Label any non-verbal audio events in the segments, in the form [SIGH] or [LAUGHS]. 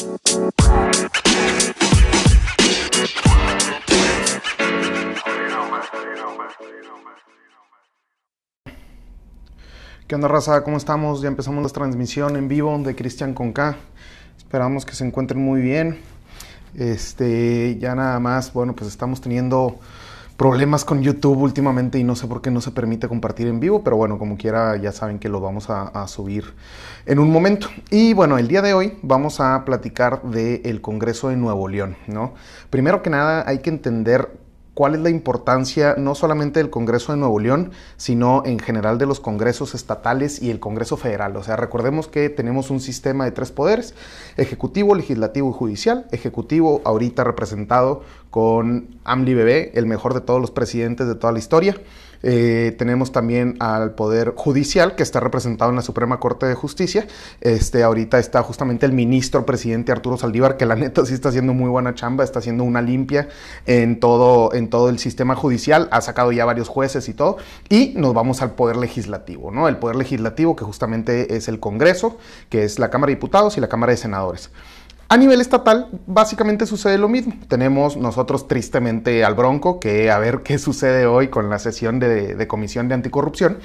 ¿Qué onda, raza? ¿Cómo estamos? Ya empezamos la transmisión en vivo de Cristian con K. Esperamos que se encuentren muy bien. Este, ya nada más, bueno, pues estamos teniendo problemas con YouTube últimamente y no sé por qué no se permite compartir en vivo, pero bueno, como quiera ya saben que lo vamos a, subir en un momento. Y bueno, el día de hoy vamos a platicar del Congreso de Nuevo León, ¿no? Primero que nada hay que entender cuál es la importancia no solamente del Congreso de Nuevo León, sino en general de los congresos estatales y el Congreso federal. O sea, recordemos que tenemos un sistema de tres poderes, ejecutivo, legislativo y judicial. Ejecutivo ahorita representado con Amli Bebé, el mejor de todos los presidentes de toda la historia. Eh, tenemos también al Poder Judicial, que está representado en la Suprema Corte de Justicia. Este, ahorita está justamente el ministro presidente Arturo Saldívar, que la neta sí está haciendo muy buena chamba, está haciendo una limpia en todo, en todo el sistema judicial, ha sacado ya varios jueces y todo. Y nos vamos al Poder Legislativo, ¿no? El Poder Legislativo, que justamente es el Congreso, que es la Cámara de Diputados y la Cámara de Senadores. A nivel estatal, básicamente sucede lo mismo. Tenemos nosotros tristemente al Bronco, que a ver qué [LAUGHS] sucede hoy con la sesión de, Comisión de Anticorrupción.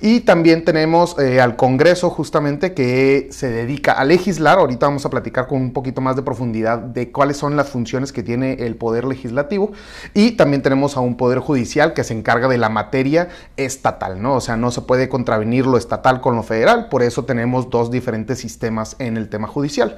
Y también tenemos eh, al Congreso, justamente, que se dedica a legislar. Ahorita vamos a platicar con un poquito más de profundidad de cuáles son las funciones que tiene el Poder Legislativo. Y también tenemos a un Poder Judicial que se encarga de la materia estatal, ¿no? O sea, no se puede contravenir lo estatal con lo federal. Por eso tenemos dos diferentes sistemas en el tema judicial.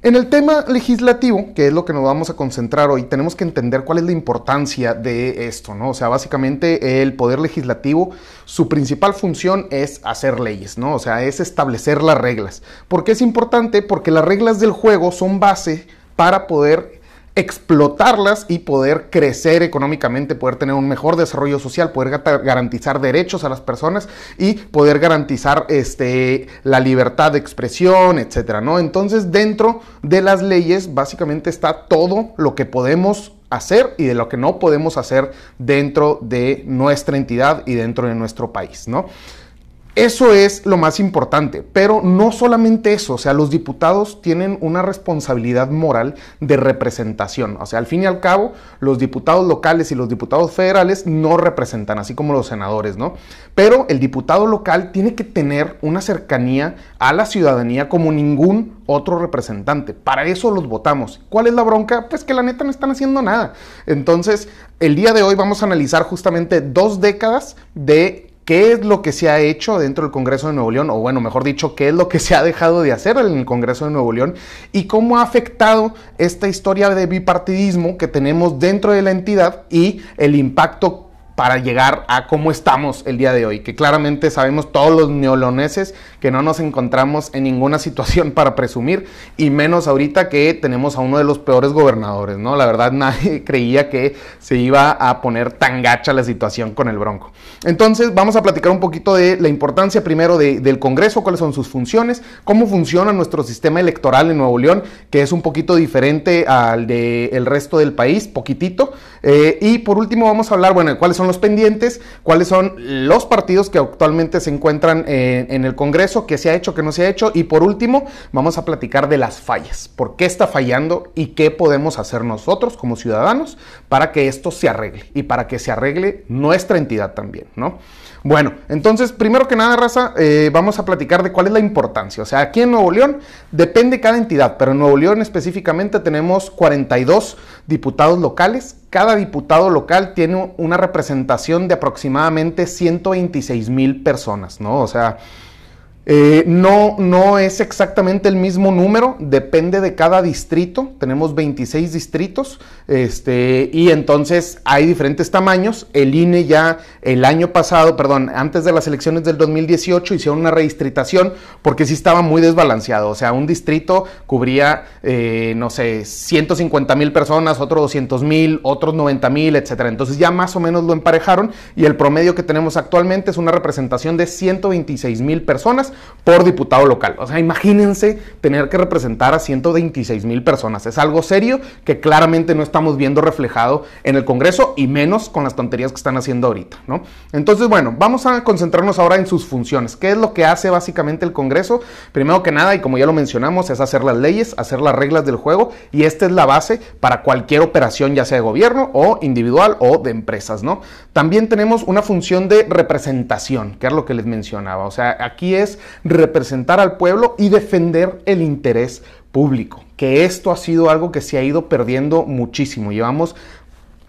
En el tema legislativo, que es lo que nos vamos a concentrar hoy, tenemos que entender cuál es la importancia de esto, ¿no? O sea, básicamente el poder legislativo, su principal función es hacer leyes, ¿no? O sea, es establecer las reglas. ¿Por qué es importante? Porque las reglas del juego son base para poder explotarlas y poder crecer económicamente, poder tener un mejor desarrollo social, poder garantizar derechos a las personas y poder garantizar este, la libertad de expresión, etcétera, ¿no? Entonces, dentro de las leyes, básicamente está todo lo que podemos hacer y de lo que no podemos hacer dentro de nuestra entidad y dentro de nuestro país, ¿no? Eso es lo más importante, pero no solamente eso, o sea, los diputados tienen una responsabilidad moral de representación, o sea, al fin y al cabo, los diputados locales y los diputados federales no representan, así como los senadores, ¿no? Pero el diputado local tiene que tener una cercanía a la ciudadanía como ningún otro representante. Para eso los votamos. ¿Cuál es la bronca? Pues que la neta no están haciendo nada. Entonces, el día de hoy vamos a analizar justamente dos décadas de qué es lo que se ha hecho dentro del Congreso de Nuevo León, o bueno, mejor dicho, qué es lo que se ha dejado de hacer en el Congreso de Nuevo León y cómo ha afectado esta historia de bipartidismo que tenemos dentro de la entidad y el impacto para llegar a cómo estamos el día de hoy, que claramente sabemos todos los neoloneses que no nos encontramos en ninguna [LAUGHS] situación para presumir, y menos ahorita que tenemos a uno de los peores gobernadores, ¿no? La verdad [LAUGHS] nadie creía que se iba a poner tan gacha la situación con el Bronco. Entonces vamos a platicar un poquito de la importancia primero del Congreso, cuáles son sus funciones, cómo funciona nuestro sistema electoral en Nuevo León, que es un poquito diferente al del resto del país, poquitito, eh, y por último vamos a hablar, bueno, cuáles son los pendientes, cuáles son los partidos que actualmente se encuentran en, el Congreso, qué se ha hecho, qué no se ha hecho. Y por último, vamos a platicar de las fallas, por qué está fallando y qué podemos hacer nosotros como ciudadanos para que esto se arregle y para que se arregle nuestra entidad también, ¿no? Bueno, entonces, primero que nada, raza, eh, vamos a platicar de cuál es la importancia. O sea, aquí en Nuevo León depende cada entidad, pero en Nuevo León específicamente tenemos 42 diputados locales. Cada diputado local tiene una representación de aproximadamente 126 mil personas, ¿no? O sea, eh, no, no es exactamente el mismo número, depende de cada distrito. Tenemos 26 distritos este, y entonces hay diferentes tamaños. El INE ya el año pasado, perdón, antes de las elecciones del 2018 hicieron una redistritación porque sí estaba muy desbalanceado. O sea, un distrito cubría, eh, no sé, 150 mil personas, otro 200 mil, otros 90 mil, etc. Entonces ya más o menos lo emparejaron y el promedio que tenemos actualmente es una representación de 126 mil personas por diputado local. O sea, imagínense tener que representar a 126 mil personas. Es algo serio que claramente no estamos viendo reflejado en el Congreso y menos con las tonterías que están haciendo ahorita, ¿no? Entonces, bueno, vamos a concentrarnos ahora en sus funciones. ¿Qué es lo que hace básicamente el Congreso? Primero que nada, y como ya lo mencionamos, es hacer las leyes, hacer las reglas del juego y esta es la base para cualquier operación, ya sea de gobierno o individual o de empresas, ¿no? También tenemos una función de representación, que es lo que les mencionaba. O sea, aquí es representar al pueblo y defender el interés público, que esto ha sido algo que se ha ido perdiendo muchísimo. Llevamos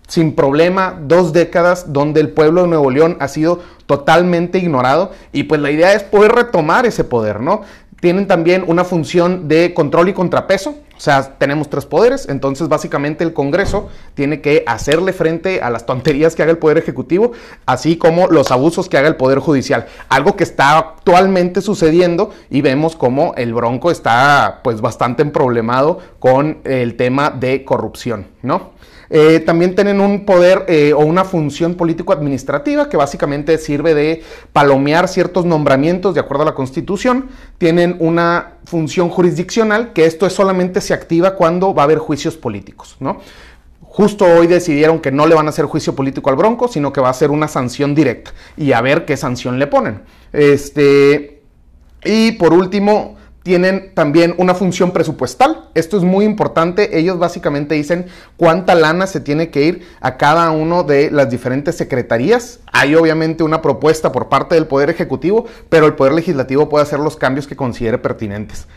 sin problema dos décadas donde el pueblo de Nuevo León ha sido totalmente ignorado y pues la idea es poder retomar ese poder, ¿no? Tienen también una función de control y contrapeso, o sea, tenemos tres poderes, entonces básicamente el Congreso tiene que hacerle frente a las tonterías que haga el Poder Ejecutivo, así como los abusos que haga el Poder Judicial. Algo que está actualmente sucediendo y vemos como el Bronco está pues bastante problemado con el tema de corrupción, ¿no? Eh, también tienen un poder eh, o una función político-administrativa que básicamente sirve de palomear ciertos nombramientos de acuerdo a la Constitución. Tienen una función jurisdiccional que esto es solamente se activa cuando va a haber juicios políticos, ¿no? Justo hoy decidieron que no le van a hacer juicio político al Bronco, sino que va a ser una sanción directa y a ver qué sanción le ponen. Este, y por último, tienen también una función presupuestal. Esto es muy importante. Ellos básicamente dicen cuánta lana se tiene que ir a cada uno de las diferentes secretarías. Hay obviamente una propuesta por parte del Poder Ejecutivo, pero el Poder Legislativo puede hacer los cambios que considere pertinentes.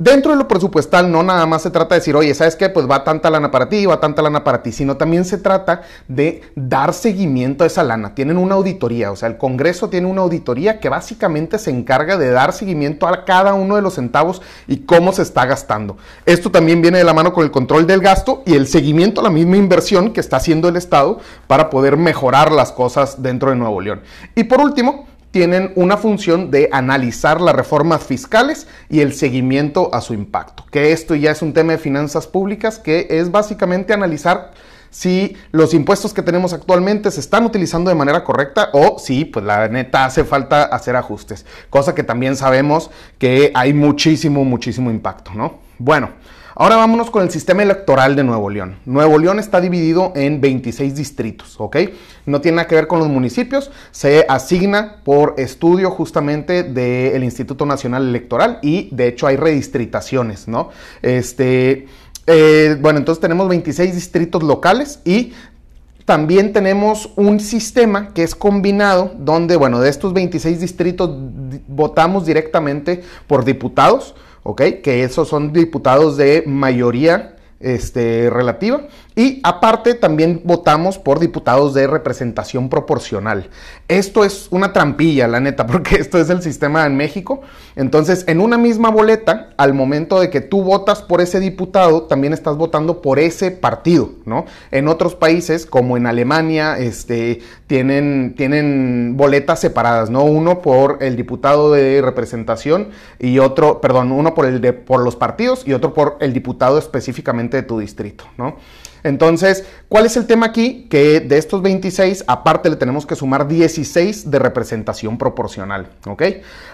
Dentro de lo presupuestal no nada más se trata de decir, oye, ¿sabes qué? Pues va tanta lana para ti, va tanta lana para ti, sino también se trata de dar seguimiento a esa lana. Tienen una auditoría, o sea, el Congreso tiene una auditoría que básicamente se encarga de dar seguimiento a cada uno de los centavos y cómo se está gastando. Esto también viene de la mano con el control del gasto y el seguimiento a la misma inversión que está haciendo el Estado para poder mejorar las cosas dentro de Nuevo León. Y por último, tienen una función de analizar las reformas fiscales y el seguimiento a su impacto. Que esto ya es un tema de finanzas públicas que es básicamente analizar si los impuestos que tenemos actualmente se están utilizando de manera correcta o si, pues la neta, hace falta hacer ajustes. Cosa que también sabemos que hay muchísimo, muchísimo impacto, ¿no? Bueno. Ahora vámonos con el sistema electoral de Nuevo León. Nuevo León está dividido en 26 distritos, ¿ok? No tiene nada que ver con los municipios, se asigna por estudio justamente del Instituto Nacional Electoral y de hecho hay redistritaciones, ¿no? Este, eh, bueno, entonces tenemos 26 distritos locales y también tenemos un sistema que es combinado, donde, bueno, de estos 26 distritos votamos directamente por diputados, ¿ok? Que esos son diputados de mayoría este, relativa. Y aparte también votamos por diputados de representación proporcional. Esto es una trampilla, la neta, [LAUGHS] porque esto es el sistema en México. Entonces, en una misma boleta, al momento de que tú votas por ese diputado, también estás votando por ese partido, ¿no? En otros países, como en Alemania, este, tienen, tienen boletas separadas, ¿no? Uno por el diputado de representación y otro, perdón, uno por, el de, por los partidos y otro por el diputado específicamente de tu distrito, ¿no? Entonces, ¿cuál es el tema aquí? Que de estos 26, aparte le tenemos que sumar 16 de representación proporcional, ¿ok?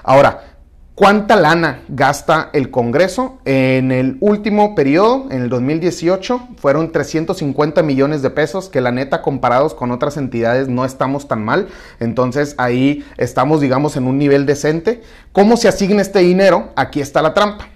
Ahora, ¿Cuánta lana gasta el Congreso? En el último periodo, en el 2018, fueron 350 millones de pesos, que la neta comparados con otras entidades no estamos tan mal. Entonces ahí estamos, digamos, en un nivel decente. ¿Cómo se asigna este dinero? Aquí está la trampa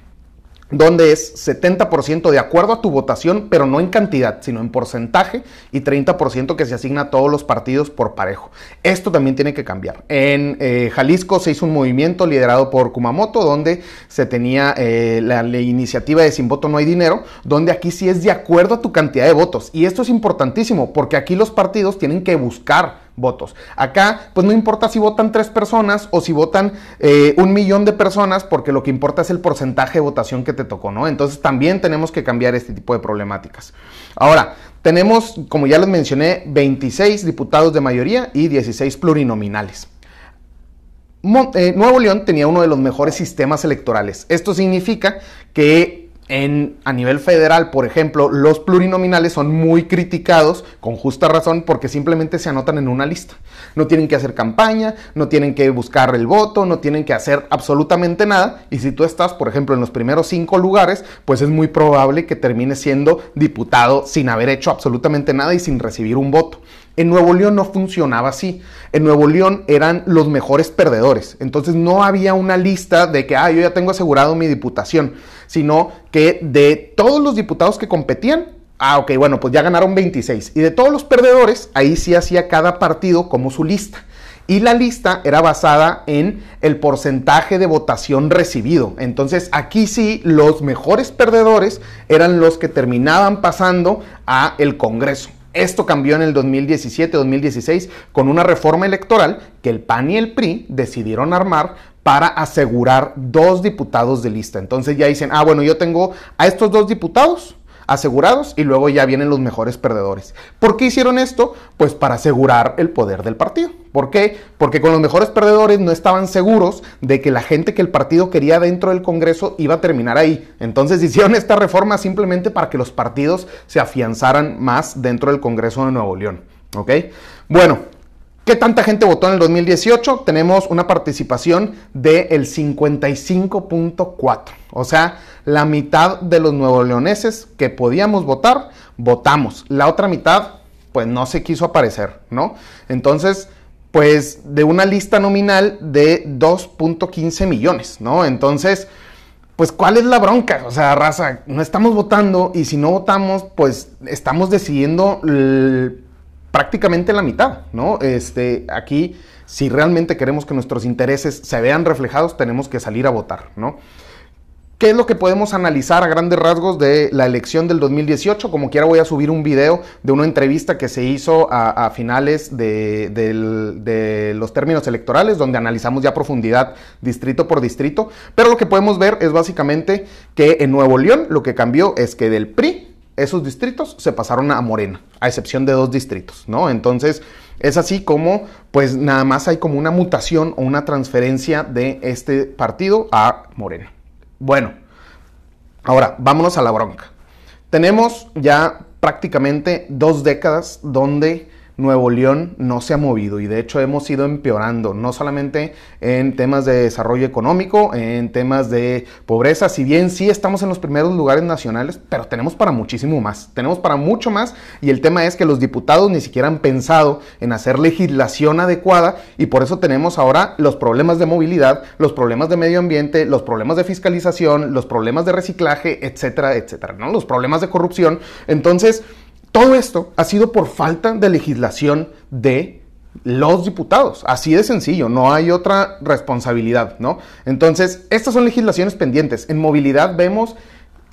donde es 70% de acuerdo a tu votación, pero no en cantidad, sino en porcentaje, y 30% que se asigna a todos los partidos por parejo. Esto también tiene que cambiar. En eh, Jalisco se hizo un movimiento liderado por Kumamoto, donde se tenía eh, la, la, iniciativa de Sin voto no hay dinero, donde aquí sí es de acuerdo a tu cantidad de votos. Y esto es importantísimo, porque aquí los partidos tienen que buscar votos. Acá, pues no importa si votan tres personas o si votan eh, un millón de personas, porque lo que importa es el porcentaje de votación que te tocó, ¿no? Entonces también tenemos que cambiar este tipo de problemáticas. Ahora, tenemos, como ya les mencioné, 26 diputados de mayoría y 16 plurinominales. Eh, Nuevo León tenía uno de los mejores sistemas electorales. Esto significa que en, a nivel federal, por ejemplo, los plurinominales son muy criticados, con justa razón, porque simplemente se anotan en una lista. No tienen que hacer campaña, no tienen que buscar el voto, no tienen que hacer absolutamente nada. Y si tú estás, por ejemplo, en los primeros cinco lugares, pues es muy probable que termines siendo diputado sin haber hecho absolutamente nada y sin recibir un voto. En Nuevo León no funcionaba así. En Nuevo León eran los mejores perdedores. Entonces no había una lista de que, ah, yo ya tengo asegurado mi diputación, sino que de todos los diputados que competían, ah, ok, bueno, pues ya ganaron 26. Y de todos los perdedores, ahí sí hacía cada partido como su lista. Y la lista era basada en el porcentaje de votación recibido. Entonces aquí sí los mejores perdedores eran los que terminaban pasando a el Congreso. Esto cambió en el 2017-2016 con una reforma electoral que el PAN y el PRI decidieron armar para asegurar dos diputados de lista. Entonces ya dicen, ah, bueno, yo tengo a estos dos diputados, asegurados y luego ya vienen los mejores perdedores. ¿Por qué hicieron esto? Pues para asegurar el poder del partido. ¿Por qué? Porque con los mejores perdedores no estaban seguros de que la gente que el partido quería dentro del Congreso iba a terminar ahí. Entonces [LAUGHS] hicieron esta reforma simplemente para que los partidos se afianzaran más dentro del Congreso de Nuevo León. ¿Ok? Bueno, ¿Qué tanta gente votó en el 2018? Tenemos una participación del 55.4. O sea, la mitad de los nuevo leoneses que podíamos votar, votamos. La otra mitad, pues no se quiso aparecer, ¿no? Entonces, pues de una lista nominal de 2.15 millones, ¿no? Entonces, pues ¿cuál es la bronca? O sea, raza, no estamos votando y si no votamos, pues estamos decidiendo prácticamente la mitad, ¿no? Este, aquí, si realmente queremos que nuestros intereses se vean reflejados, tenemos que salir a votar, ¿no? ¿Qué es lo que podemos analizar a grandes rasgos de la elección del 2018? Como quiera voy a subir un video de una entrevista que se hizo a, finales de, los términos electorales, donde analizamos ya profundidad distrito por distrito. Pero lo que podemos ver es básicamente que en Nuevo León lo que cambió es que del PRI esos distritos se pasaron a Morena, a excepción de dos distritos, ¿no? Entonces, es así como, pues nada más hay como una mutación o una transferencia de este partido a Morena. Bueno, ahora vámonos a la bronca. Tenemos ya prácticamente dos décadas donde Nuevo León no se ha movido y de hecho hemos ido empeorando, no solamente en temas de desarrollo económico, en temas de pobreza, si bien sí estamos en los primeros lugares nacionales, pero tenemos para muchísimo más, tenemos para mucho más y el tema es que los diputados ni siquiera han pensado en hacer legislación adecuada y por eso tenemos ahora los problemas de movilidad, los problemas de medio ambiente, los problemas de fiscalización, los problemas de reciclaje, etcétera, etcétera, ¿no? Los problemas de corrupción. Entonces, todo esto ha sido por falta de legislación de los diputados. Así de sencillo, no hay otra responsabilidad, ¿no? Entonces, estas son legislaciones pendientes. En movilidad vemos,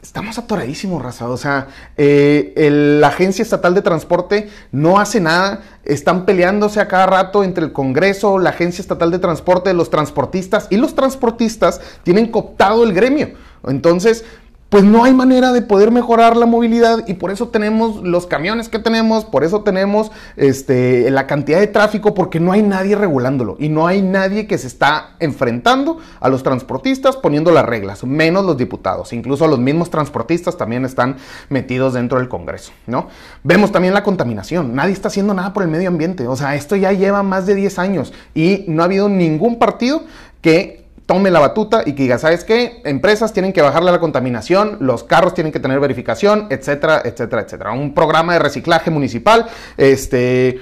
estamos atoradísimos, raza. O sea, eh, la Agencia Estatal de Transporte no hace nada. Están peleándose a cada rato entre el Congreso, la Agencia Estatal de Transporte, los transportistas y los transportistas tienen cooptado el gremio. Entonces, pues no hay manera de poder mejorar la movilidad y por eso tenemos los camiones que tenemos, por eso tenemos este, la cantidad de tráfico, porque no hay nadie regulándolo y no hay nadie que se está enfrentando a los transportistas poniendo las reglas, menos los diputados, incluso los mismos transportistas también están metidos dentro del Congreso, ¿no? Vemos también la contaminación, nadie está haciendo nada por el medio ambiente, o sea, esto ya lleva más de 10 años y no ha habido ningún partido que tome la batuta y que diga, ¿sabes qué? Empresas tienen que bajarle la contaminación, los carros tienen que tener verificación, etcétera, etcétera, etcétera. Un programa de reciclaje municipal, este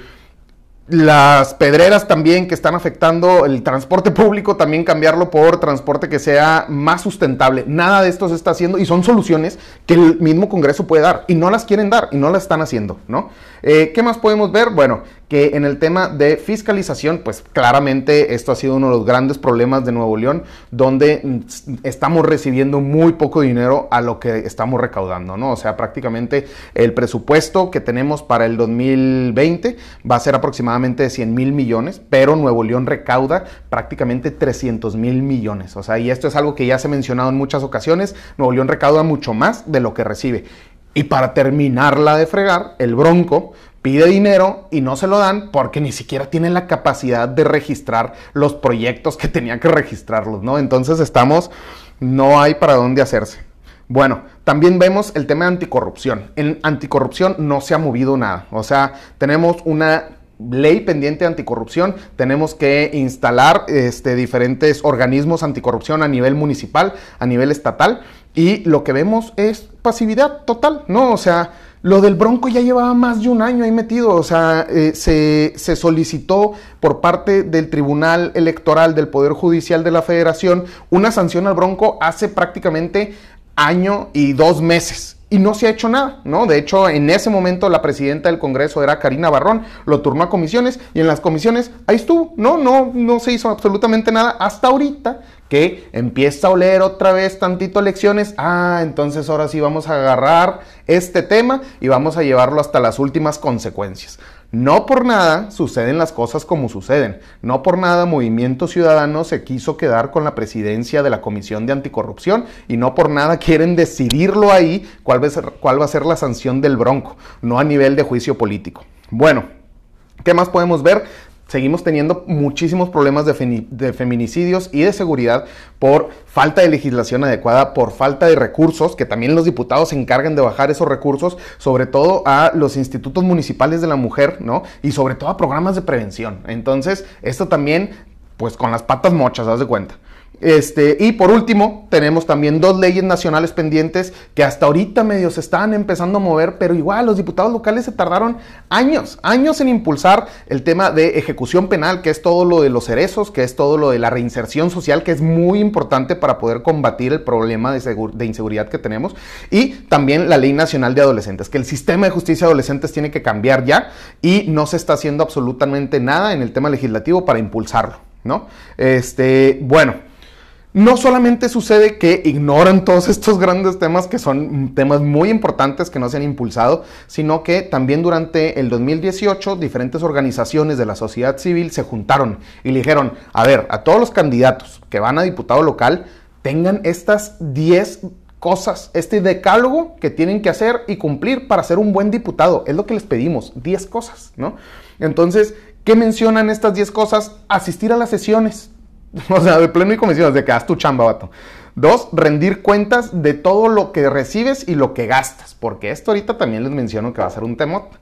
las pedreras también que están afectando el transporte público, también cambiarlo por transporte que sea más sustentable. Nada de esto se está haciendo y son soluciones que el mismo Congreso puede dar y no las quieren dar y no las están haciendo, ¿no? Eh, ¿Qué más podemos ver? Bueno, que en el tema de fiscalización, pues claramente esto ha sido uno de los grandes problemas de Nuevo León, donde estamos recibiendo muy poco dinero a lo que estamos recaudando, ¿no? O sea, prácticamente el presupuesto que tenemos para el 2020 va a ser aproximadamente de 100 mil millones, pero Nuevo León recauda prácticamente 300 mil millones. O sea, y esto es algo que ya se ha mencionado en muchas ocasiones, Nuevo León recauda mucho más de lo que recibe. Y para terminarla de fregar, el Bronco pide dinero y no se lo dan porque ni siquiera tiene la capacidad de registrar los proyectos que tenía que registrarlos, ¿no? Entonces estamos, no hay para dónde hacerse. Bueno, también vemos el tema de anticorrupción. En anticorrupción no se ha movido nada. O sea, tenemos una ley pendiente de anticorrupción, tenemos que instalar este, diferentes organismos anticorrupción a nivel municipal, a nivel estatal, y lo que vemos es pasividad total, ¿no? O sea, lo del Bronco ya llevaba más de un año ahí metido, o sea, eh, se, se, solicitó por parte del Tribunal Electoral del Poder Judicial de la Federación una sanción al Bronco hace prácticamente año y dos meses. Y no se ha hecho nada, ¿no? De hecho, en ese momento la presidenta del Congreso era Karina Barrón, lo turnó a comisiones y en las comisiones ahí estuvo, ¿no? No, no se hizo absolutamente nada hasta ahorita que empieza a oler otra vez tantito lecciones. Ah, entonces ahora sí vamos a agarrar este tema y vamos a llevarlo hasta las últimas consecuencias. No por nada suceden las cosas como suceden. No por nada Movimiento Ciudadano se quiso quedar con la presidencia de la Comisión de Anticorrupción y no por nada quieren decidirlo ahí cuál va a ser, cuál va a ser la sanción del bronco, no a nivel de juicio político. Bueno, ¿qué más podemos ver? Seguimos teniendo muchísimos problemas de, feminicidios y de seguridad por falta de legislación adecuada, por falta de recursos, que también los diputados se encargan de bajar esos recursos, sobre todo a los institutos municipales de la mujer, ¿no? Y sobre todo a programas de prevención. Entonces, esto también, pues con las patas mochas, haz de cuenta. Este, y por último, tenemos también dos leyes nacionales pendientes que hasta ahorita medio se están empezando a mover, pero igual los diputados locales se tardaron años, años en impulsar el tema de ejecución penal, que es todo lo de los cerezos, que es todo lo de la reinserción social, que es muy importante para poder combatir el problema de, de inseguridad que tenemos, y también la ley nacional de adolescentes, que el sistema de justicia de adolescentes tiene que cambiar ya y no se está haciendo absolutamente nada en el tema legislativo para impulsarlo, ¿no? Este, bueno. No solamente sucede que ignoran todos estos grandes temas que son temas muy importantes que no se han impulsado, sino que también durante el 2018 diferentes organizaciones de la sociedad civil se juntaron y le dijeron, a ver, a todos los candidatos que van a diputado local, tengan estas 10 cosas, este decálogo que tienen que hacer y cumplir para ser un buen diputado. Es lo que les pedimos, 10 cosas, ¿no? Entonces, ¿qué mencionan estas 10 cosas? Asistir a las sesiones, [LAUGHS] O sea, de pleno y comisión, de que haz tu chamba, vato. Dos, rendir cuentas de todo lo que recibes y lo que gastas, porque esto ahorita también les menciono que va a ser un temot.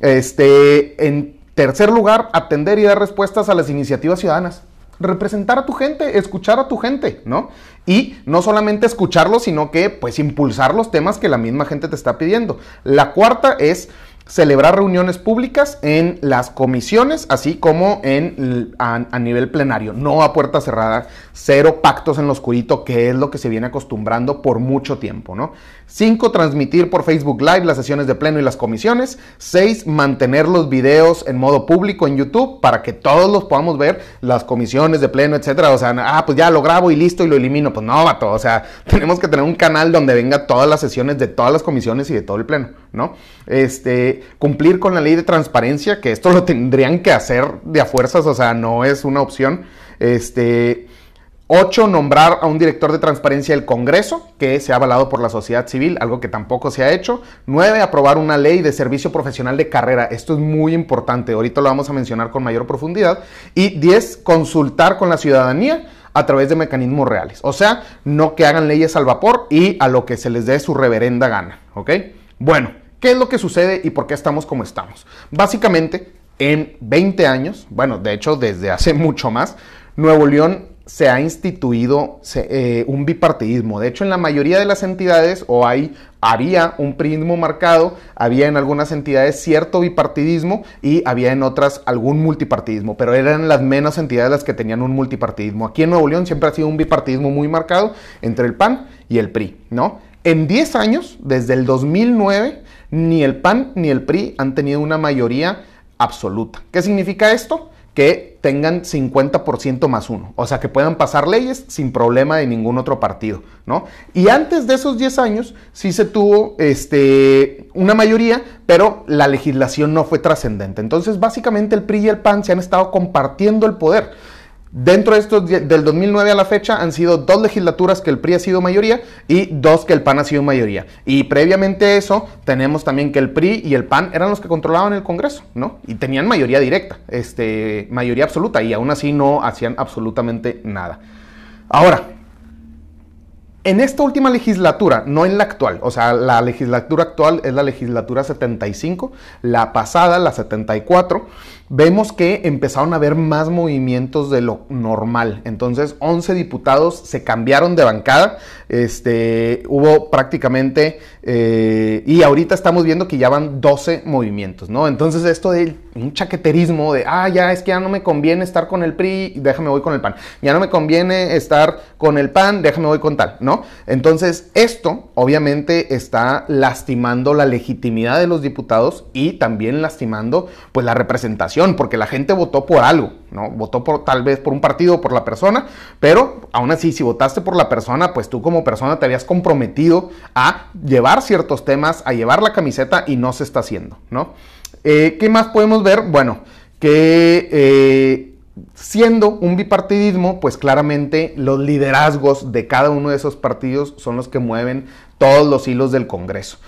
Este, en tercer lugar, atender y dar respuestas a las iniciativas ciudadanas. Representar a tu gente, escuchar a tu gente, ¿no? Y no solamente escucharlos, sino que pues impulsar los temas que la misma gente te está pidiendo. La cuarta es celebrar reuniones públicas en las comisiones, así como en, a, nivel plenario, no a puerta cerrada, cero pactos en lo oscurito, que es lo que se viene acostumbrando por mucho tiempo, ¿no? Cinco, transmitir por Facebook Live las sesiones de pleno y las comisiones. Seis, mantener los videos en modo público en YouTube para que todos los podamos ver, las comisiones de pleno, etcétera. O sea, ah, pues ya lo grabo y listo y lo elimino. Pues no, vato, o sea, [LAUGHS] tenemos que tener un canal donde venga todas las sesiones de todas las comisiones y de todo el pleno, ¿no? Este, cumplir con la ley de transparencia, que esto lo tendrían que hacer de a fuerzas, o sea, no es una opción. Este, 8. Nombrar a un director de transparencia del Congreso, que se ha avalado por la sociedad civil, algo que tampoco se ha hecho. 9. Aprobar una ley de servicio profesional de carrera. Esto es muy importante, ahorita lo vamos a mencionar con mayor profundidad. Y 10. Consultar con la ciudadanía a través de mecanismos reales. O sea, no que hagan leyes al vapor y a lo que se les dé su reverenda gana. ¿Ok? Bueno. ¿Qué es lo que sucede y por qué estamos como estamos? Básicamente, en 20 años, bueno, de hecho desde hace [LAUGHS] mucho más, Nuevo León se ha instituido eh, un bipartidismo. De hecho, en la mayoría de las entidades o hay, había un prismo marcado, había en algunas entidades cierto bipartidismo y había en otras algún multipartidismo, pero eran las menos entidades las que tenían un multipartidismo. Aquí en Nuevo León siempre ha sido un bipartidismo muy marcado entre el PAN y el PRI, ¿no? En 10 años, desde el 2009, ni el PAN ni el PRI han tenido una mayoría absoluta. ¿Qué significa esto? Que tengan 50% más uno, o sea, que puedan pasar leyes sin problema de ningún otro partido, ¿no? Y antes de esos 10 años sí se tuvo este, una mayoría, pero la legislación no fue trascendente. Entonces, básicamente el PRI y el PAN se han estado compartiendo el poder. Dentro de estos, del 2009 a la fecha, han sido dos legislaturas que el PRI ha sido mayoría y dos que el PAN ha sido mayoría. Y previamente a eso, tenemos también que el PRI y el PAN eran los que controlaban el Congreso, ¿no? Y tenían mayoría directa, este, mayoría absoluta, y aún así no hacían absolutamente nada. Ahora, En esta última legislatura, no en la actual, o sea, la legislatura actual es la legislatura 75, la pasada, la 74, vemos que empezaron a haber más movimientos de lo normal. Entonces, 11 diputados se cambiaron de bancada, este, hubo prácticamente, eh, y ahorita estamos viendo que ya van 12 movimientos, ¿no? Entonces, esto de un chaqueterismo de, ah, ya es que ya no me conviene estar con el PRI, déjame voy con el PAN. Ya no me conviene estar con el PAN, déjame voy con tal, ¿no? Entonces, esto obviamente está lastimando la legitimidad de los diputados y también lastimando pues la representación, porque la gente votó por algo, ¿no? Votó por tal vez por un partido o por la persona, pero aún así si votaste por la persona, pues tú como persona te habías comprometido a llevar ciertos temas, a llevar la camiseta y no se está haciendo, ¿no? Eh, ¿Qué más podemos ver? Bueno, que eh, siendo un bipartidismo, pues claramente los liderazgos de cada uno de esos partidos son los que mueven todos los hilos del Congreso.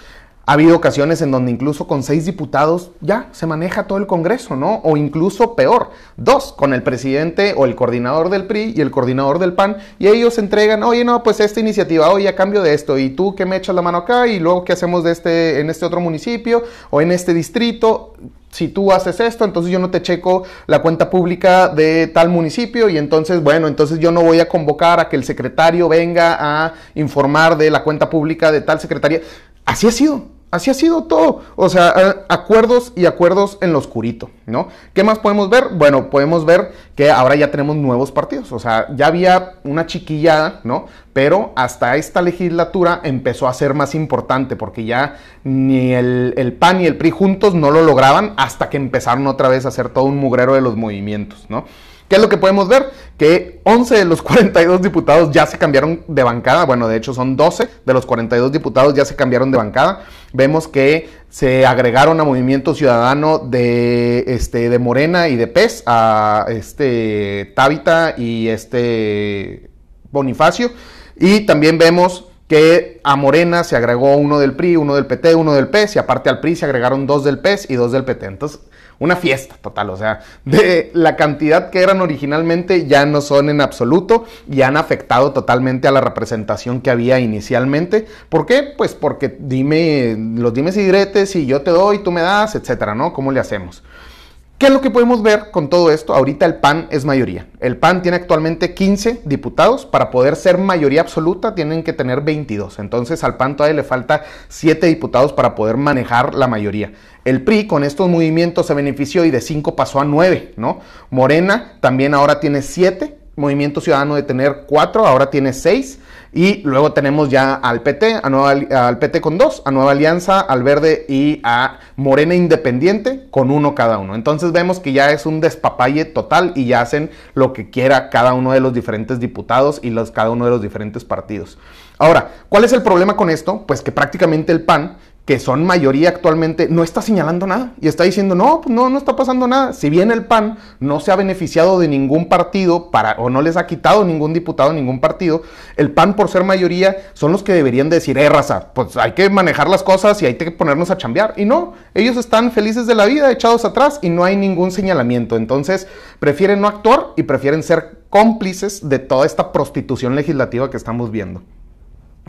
Ha habido ocasiones en donde incluso con seis diputados ya se maneja todo el Congreso, ¿no? O incluso peor, dos, con el presidente o el coordinador del PRI y el coordinador del PAN, y ellos entregan, oye, no, pues esta iniciativa, oye, a cambio de esto, y tú que me echas la mano acá, y luego qué hacemos de este, en este otro municipio o en este distrito, si tú haces esto, entonces yo no te checo la cuenta pública de tal municipio y entonces, bueno, entonces yo no voy a convocar a que el secretario venga a informar de la cuenta pública de tal secretaría. Así ha sido. Así ha sido todo. O sea, acuerdos y acuerdos en lo oscurito, ¿no? ¿Qué más podemos ver? Bueno, podemos ver que ahora ya tenemos nuevos partidos. O sea, ya había una chiquillada, ¿no? Pero hasta esta legislatura empezó a ser más importante porque ya ni el, el PAN ni el PRI juntos no lo lograban hasta que empezaron otra vez a hacer todo un mugrero de los movimientos, ¿no? ¿Qué es lo que podemos ver? Que 11 de los [LAUGHS] 42 diputados ya se cambiaron de bancada. Bueno, de hecho son 12 de los 42 diputados ya se cambiaron de bancada. Vemos que se agregaron a Movimiento Ciudadano de, este, de Morena y de PES, a este Tábita y este Bonifacio. Y también vemos que a Morena se agregó uno del PRI, uno del PT, uno del PES, y aparte al PRI se agregaron dos del PES y dos del PT. Entonces, una fiesta total, o sea, de la cantidad que eran originalmente ya no son en absoluto y han afectado totalmente a la representación que había inicialmente. ¿Por qué? Pues porque dime los dimes y diretes y yo te doy, tú me das, etcétera, ¿no? ¿Cómo le hacemos? ¿Qué es lo que podemos ver con todo esto? Ahorita el PAN es mayoría. El PAN tiene actualmente 15 diputados. Para poder ser mayoría absoluta tienen que tener 22. Entonces al PAN todavía le falta 7 diputados para poder manejar la mayoría. El PRI con estos movimientos se benefició y de 5 pasó a 9, ¿no? Morena también ahora tiene 7. Movimiento Ciudadano de tener 4, ahora tiene 6. Y luego tenemos ya al PT, a nueva, al PT con dos, a Nueva Alianza, al Verde y a Morena Independiente con uno cada uno. Entonces vemos que ya es un despapalle total y ya hacen lo que quiera cada uno de los diferentes diputados y los, cada uno de los diferentes partidos. Ahora, ¿cuál es el problema con esto? Pues que prácticamente el PAN que son mayoría actualmente, no está señalando nada y está diciendo, no, pues no, no está pasando nada. Si bien el PAN no se ha beneficiado de ningún partido para, o no les ha quitado ningún diputado, ningún partido, el PAN por ser mayoría son los que deberían decir, eh, raza, pues hay que manejar las cosas y hay que ponernos a chambear. Y no, ellos están felices de la vida, echados atrás y no hay ningún señalamiento. Entonces prefieren no actuar y prefieren ser cómplices de toda esta prostitución legislativa que estamos viendo.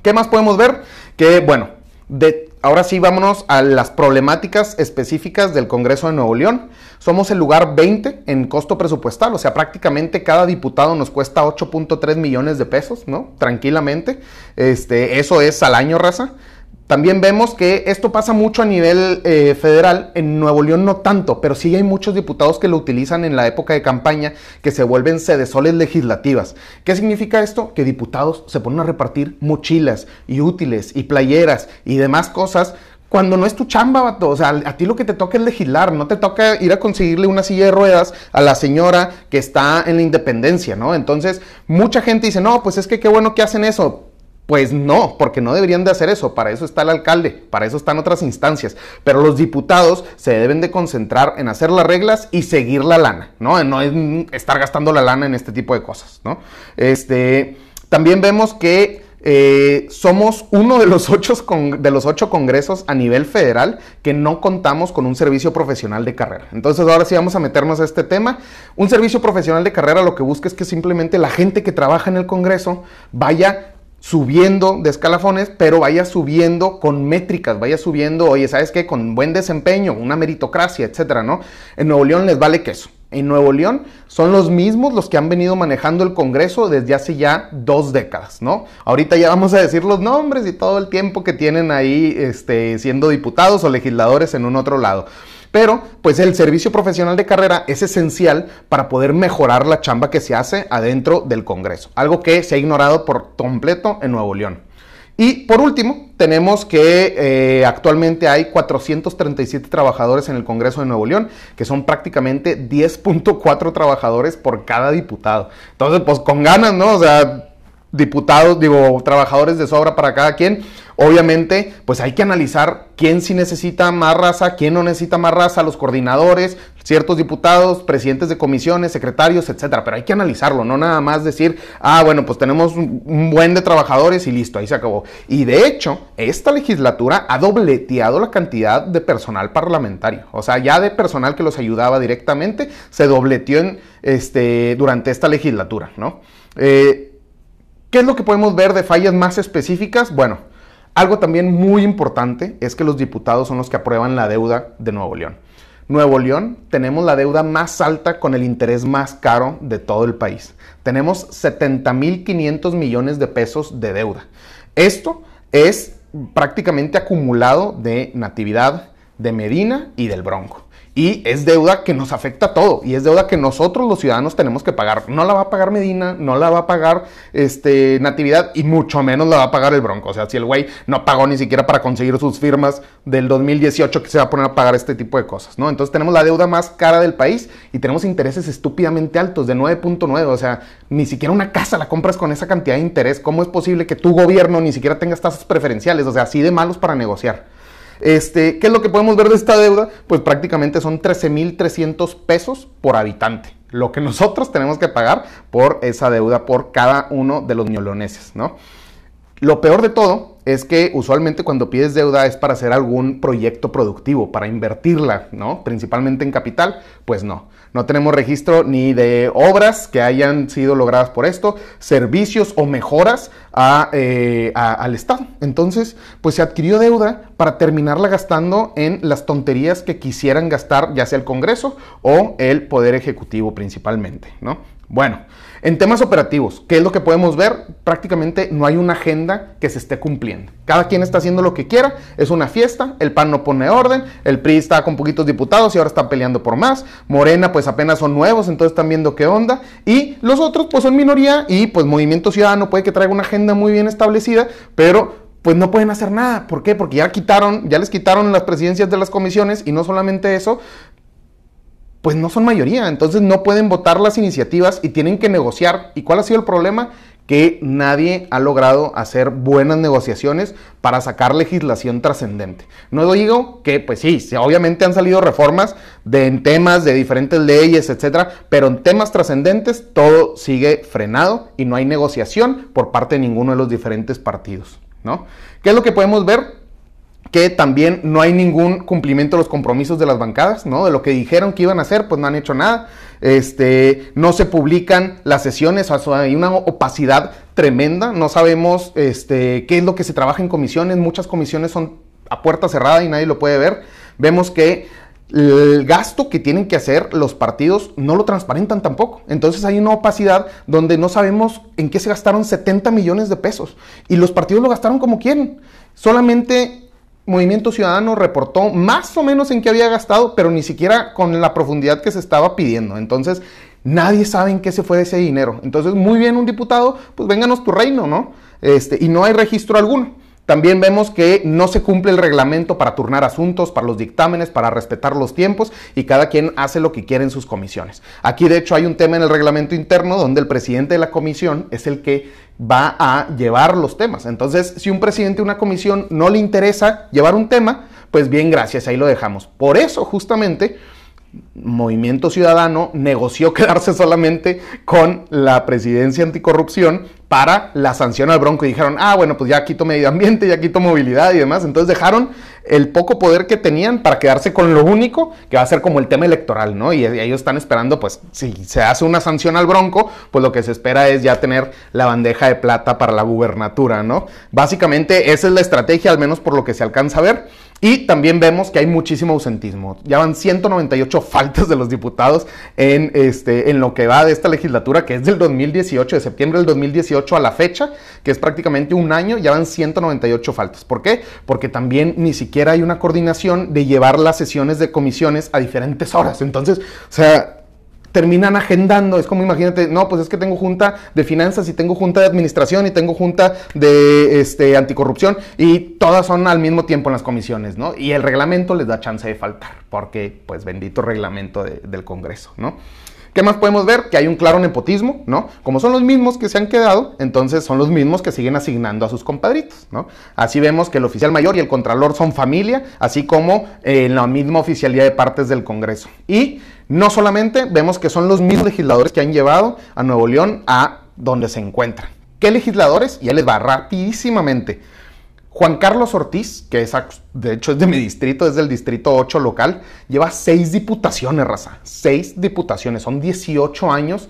¿Qué más podemos ver? Que, bueno, de ahora sí, vámonos a las problemáticas específicas del Congreso de Nuevo León. Somos el lugar 20 en costo presupuestal, o sea, prácticamente cada diputado nos cuesta 8.3 millones de pesos, ¿no? Tranquilamente. Este, eso es al año, raza. También vemos que esto pasa mucho a nivel eh, federal, en Nuevo León no tanto, pero sí hay muchos diputados que lo utilizan en la época de campaña que se vuelven sedesoles legislativas. ¿Qué significa esto? Que diputados se ponen a repartir mochilas y útiles y playeras y demás cosas cuando no es tu chamba, vato. O sea, a ti lo que te toca es legislar, no te toca ir a conseguirle una silla de ruedas a la señora que está en la independencia, ¿no? Entonces, mucha gente dice, no, pues es que qué bueno que hacen eso. Pues no, porque no deberían de hacer eso, para eso está el alcalde, para eso están otras instancias, pero los diputados se deben de concentrar en hacer las reglas y seguir la lana, ¿no? No es estar gastando la lana en este tipo de cosas, ¿no? Este, también vemos que eh, somos uno de los, ocho de los ocho congresos a nivel federal que no contamos con un servicio profesional de carrera. Entonces ahora sí vamos a meternos a este tema. Un servicio profesional de carrera lo que busca es que simplemente la gente que trabaja en el Congreso vaya subiendo de escalafones, pero vaya subiendo con métricas, vaya subiendo, oye, ¿sabes qué? Con buen desempeño, una meritocracia, etcétera, ¿no? En Nuevo León les vale queso. En Nuevo León son los mismos los que han venido manejando el Congreso desde hace ya dos décadas, ¿no? Ahorita ya vamos a decir los nombres y todo el tiempo que tienen ahí este, siendo diputados o legisladores en un otro lado. Pero, pues el servicio profesional de carrera es esencial para poder mejorar la chamba que se hace adentro del Congreso, algo que se ha ignorado por completo en Nuevo León. Y por último, tenemos que eh, actualmente hay 437 trabajadores en el Congreso de Nuevo León, que son prácticamente 10.4 trabajadores por cada diputado. Entonces, pues con ganas, ¿no? O sea, diputados, digo, trabajadores de sobra para cada quien. Obviamente, pues hay que analizar quién sí necesita más raza, quién no necesita más raza, los coordinadores, ciertos diputados, presidentes de comisiones, secretarios, etcétera. Pero hay que analizarlo, no nada más decir, ah, bueno, pues tenemos un buen de trabajadores y listo, ahí se acabó. Y de hecho, esta legislatura ha dobleteado la cantidad de personal parlamentario. O sea, ya de personal que los ayudaba directamente, se dobleteó en, este, durante esta legislatura, ¿no? Eh, ¿Qué es lo que podemos ver de fallas más específicas? Bueno, algo también muy importante es que los diputados son los que aprueban la deuda de Nuevo León. Nuevo León tenemos la deuda más alta con el interés más caro de todo el país. Tenemos 70.500 millones de pesos de deuda. Esto es prácticamente acumulado de Natividad, de Medina y del Bronco. Y es deuda que nos afecta a todo. Y es deuda que nosotros los ciudadanos tenemos que pagar. No la va a pagar Medina, no la va a pagar este, Natividad y mucho menos la va a pagar el Bronco. O sea, si el güey no pagó ni siquiera para conseguir sus firmas del 2018 que se va a poner a pagar este tipo de cosas, ¿no? Entonces tenemos la deuda más cara del país y tenemos intereses estúpidamente altos de 9.9. O sea, ni siquiera una casa la compras con esa cantidad de interés. ¿Cómo es posible que tu gobierno ni siquiera tengas tasas preferenciales? O sea, así de malos para negociar. Este, ¿Qué es lo que podemos ver de esta deuda? Pues prácticamente son 13.300 pesos por habitante. Lo que [LAUGHS] nosotros tenemos que pagar por esa deuda por cada uno de los neoloneses, ¿no? Lo peor de todo es que usualmente cuando pides deuda es para hacer algún proyecto productivo, para invertirla, ¿no? Principalmente en capital, pues no. No tenemos registro ni de obras que hayan sido logradas por esto, servicios o mejoras eh, al Estado. Entonces, pues se adquirió deuda para terminarla gastando en las tonterías que quisieran gastar ya sea el Congreso o el Poder Ejecutivo principalmente, ¿no? Bueno, en temas operativos, ¿qué es lo que podemos ver? Prácticamente no hay una agenda que se esté cumpliendo. Cada quien está haciendo lo que quiera, es una fiesta, el PAN no pone orden, el PRI está con poquitos diputados y ahora está peleando por más, Morena pues apenas son nuevos, entonces están viendo qué onda, y los otros pues son minoría y pues Movimiento Ciudadano puede que traiga una agenda muy bien establecida, pero pues no pueden hacer nada. ¿Por qué? Porque ya quitaron, ya les quitaron las presidencias de las comisiones y no solamente eso, pues no son mayoría, entonces no pueden votar las iniciativas y tienen que negociar. ¿Y cuál ha sido el problema? Que nadie ha logrado hacer buenas negociaciones para sacar legislación trascendente. No digo que, pues sí, obviamente han salido reformas de, en temas de diferentes leyes, etcétera, pero en temas trascendentes todo sigue frenado y no hay negociación por parte de ninguno de los diferentes partidos. ¿no? ¿Qué es lo que podemos ver? Que también no hay ningún cumplimiento de los compromisos de las bancadas, ¿no? De lo que dijeron que iban a hacer, pues no han hecho nada. Este, no se publican las sesiones, hay una opacidad tremenda, no sabemos este, qué es lo que se trabaja en comisiones, muchas comisiones son a puerta cerrada y nadie lo puede ver. Vemos que el gasto que tienen que hacer los partidos no lo transparentan tampoco. Entonces hay una opacidad donde no sabemos en qué se gastaron 70 millones de pesos y los partidos lo gastaron como quieren. Solamente Movimiento Ciudadano reportó más o menos en qué había gastado, pero ni siquiera con la profundidad que se estaba pidiendo. Entonces, nadie sabe en qué se fue ese dinero. Entonces, muy bien, un diputado, pues vénganos tu reino, ¿no? Este, y no hay registro alguno. También vemos que no se cumple el reglamento para turnar asuntos, para los dictámenes, para respetar los tiempos y cada quien hace lo que quiere en sus comisiones. Aquí de hecho hay un tema en el reglamento interno donde el presidente de la comisión es el que va a llevar los temas. Entonces, si un presidente de una comisión no le interesa llevar un tema, pues bien, gracias, ahí lo dejamos. Por eso justamente Movimiento Ciudadano negoció [LAUGHS] quedarse solamente con la presidencia anticorrupción para la sanción al Bronco y dijeron, ah, bueno, pues ya quito medio ambiente, ya quito movilidad y demás. Entonces dejaron el poco poder que tenían para quedarse con lo único que va a ser como el tema electoral, ¿no? Y, ellos están esperando, pues, si se hace una sanción al Bronco, pues lo que se espera es ya tener la bandeja de plata para la gubernatura, ¿no? Básicamente esa es la estrategia, al menos por lo que se alcanza a ver. Y también vemos que hay muchísimo ausentismo. Ya van 198 [LAUGHS] faltas de los diputados en, este, en lo que va de esta legislatura, que es del 2018, de septiembre del 2018 a la fecha, que es prácticamente un año, ya van 198 faltas. ¿Por qué? Porque también ni siquiera hay una coordinación de llevar las sesiones de comisiones a diferentes horas. Entonces, o sea, terminan agendando. Es como imagínate, no, pues es que tengo junta de finanzas y tengo junta de administración y tengo junta de este, anticorrupción y todas son al mismo tiempo en las comisiones, ¿no? Y el reglamento les da chance de faltar, porque pues bendito reglamento del Congreso, ¿no? ¿Qué más podemos ver? Que hay un claro nepotismo, ¿no? Como son los mismos que se han quedado, entonces son los mismos que siguen asignando a sus compadritos, ¿no? Así vemos que el oficial mayor y el contralor son familia, así como eh, en la misma oficialidad de partes del Congreso. Y no solamente vemos que son los mismos legisladores que han llevado a Nuevo León a donde se encuentran. ¿Qué legisladores? Ya les va rapidísimamente. Juan Carlos Ortiz, que es, de hecho es de mi distrito, es del distrito 8 local, lleva seis diputaciones, raza. Seis diputaciones, son 18 años,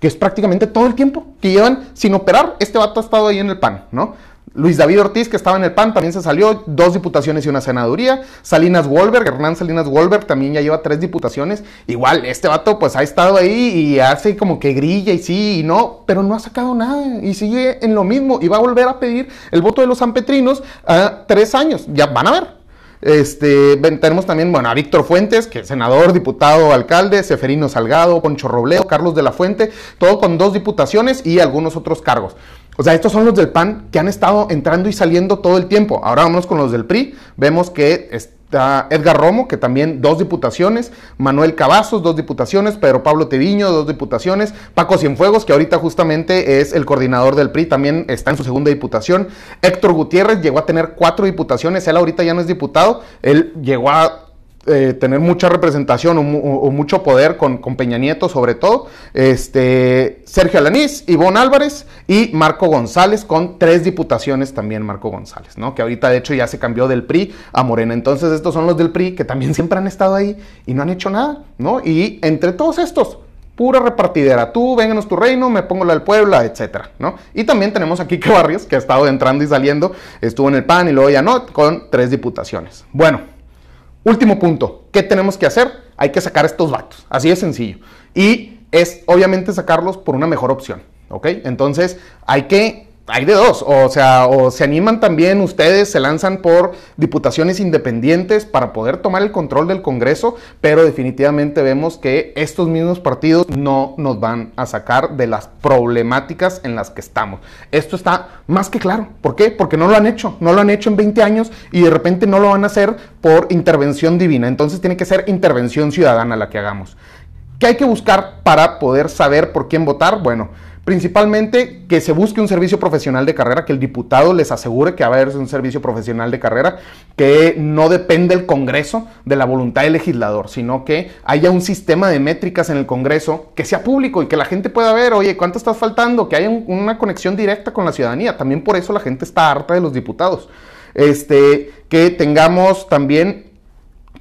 que es prácticamente todo el tiempo que llevan sin operar. Este vato ha estado ahí en el PAN, ¿no? Luis David Ortiz, que estaba en el PAN, también se salió, dos diputaciones y una senaduría. Salinas Wolberg, Hernán Salinas Wolberg, también ya lleva tres diputaciones. Igual, este vato pues ha estado ahí y hace como que grilla y sí y no, pero no ha sacado nada y sigue en lo mismo y va a volver a pedir el voto de los sanpetrinos a tres años. Ya van a ver. Este, tenemos también, bueno, a Víctor Fuentes, que es senador, diputado, alcalde, Seferino Salgado, Poncho Robleo, Carlos de la Fuente, todo con dos diputaciones y algunos otros cargos. O sea, estos son los del PAN que han estado entrando y saliendo todo el tiempo. Ahora vamos con los del PRI. Vemos que está Edgar Romo, que también dos diputaciones. Manuel Cavazos, dos diputaciones. Pedro Pablo Teviño, dos diputaciones. Paco Cienfuegos, que ahorita justamente es el coordinador del PRI, también está en su segunda diputación. Héctor Gutiérrez llegó a tener cuatro diputaciones. Él ahorita ya no es diputado. Él llegó a eh, tener mucha representación o, mucho poder con, Peña Nieto sobre todo, este, Sergio Alanís, Ivonne Álvarez y Marco González con tres diputaciones también Marco González, ¿no? Que ahorita de hecho ya se cambió del PRI a Morena. Entonces estos son los del PRI que también siempre han estado ahí y no han hecho nada, ¿no? Y entre todos estos, pura repartidera. Tú, vénganos tu reino, me pongo la del Puebla, etcétera, ¿no? Y también tenemos aquí que Barrios, que ha estado entrando y saliendo, estuvo en el PAN y luego ya no, con tres diputaciones. Bueno, Último punto, ¿qué tenemos que hacer? Hay que sacar estos vatos, así de sencillo. Y es obviamente sacarlos por una mejor opción, ¿ok? Entonces hay que hay de dos, o sea, o se animan también ustedes, se lanzan por diputaciones independientes para poder tomar el control del Congreso, pero definitivamente vemos que estos mismos partidos no nos van a sacar de las problemáticas en las que estamos. Esto está más que claro. ¿Por qué? Porque no lo han hecho, no lo han hecho en 20 años y de repente no lo van a hacer por intervención divina. Entonces tiene que ser intervención ciudadana la que hagamos. ¿Qué hay que buscar para poder saber por quién votar? Bueno, Principalmente que se busque un servicio profesional de carrera, que el diputado les asegure que va a haber un servicio profesional de carrera, que no depende el Congreso de la voluntad del legislador, sino que haya un sistema de métricas en el Congreso que sea público y que la gente pueda ver, oye, ¿cuánto estás faltando? Que haya una conexión directa con la ciudadanía. También por eso la gente está harta de los diputados. Este, que tengamos también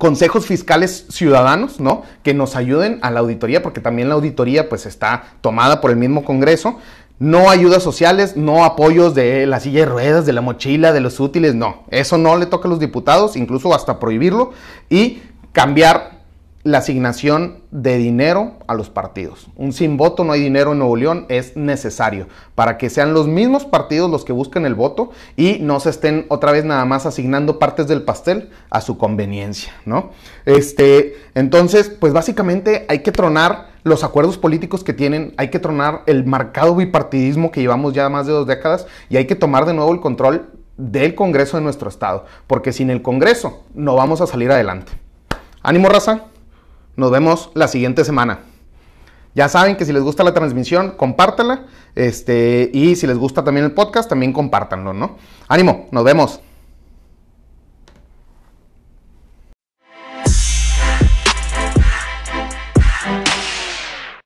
consejos fiscales ciudadanos, ¿no? Que nos ayuden a la auditoría, porque también la auditoría pues está tomada por el mismo Congreso. No ayudas sociales, no apoyos de la silla de ruedas, de la mochila, de los útiles, no. Eso no le toca a los diputados, incluso hasta prohibirlo y cambiar la asignación de dinero a los partidos. Un sin voto no hay dinero en Nuevo León es necesario para que sean los mismos partidos los que busquen el voto y no se estén otra vez nada más asignando partes del pastel a su conveniencia, ¿no? Este, entonces, pues básicamente hay que tronar los acuerdos políticos que tienen, hay que tronar el marcado bipartidismo que llevamos ya más de dos décadas y hay que tomar de nuevo el control del Congreso de nuestro estado, porque sin el Congreso no vamos a salir adelante. Ánimo, raza. Nos vemos la siguiente semana. Ya saben que si les gusta la transmisión, compártela. Este, y si les gusta también el podcast, también compártanlo, ¿no? Ánimo, nos vemos.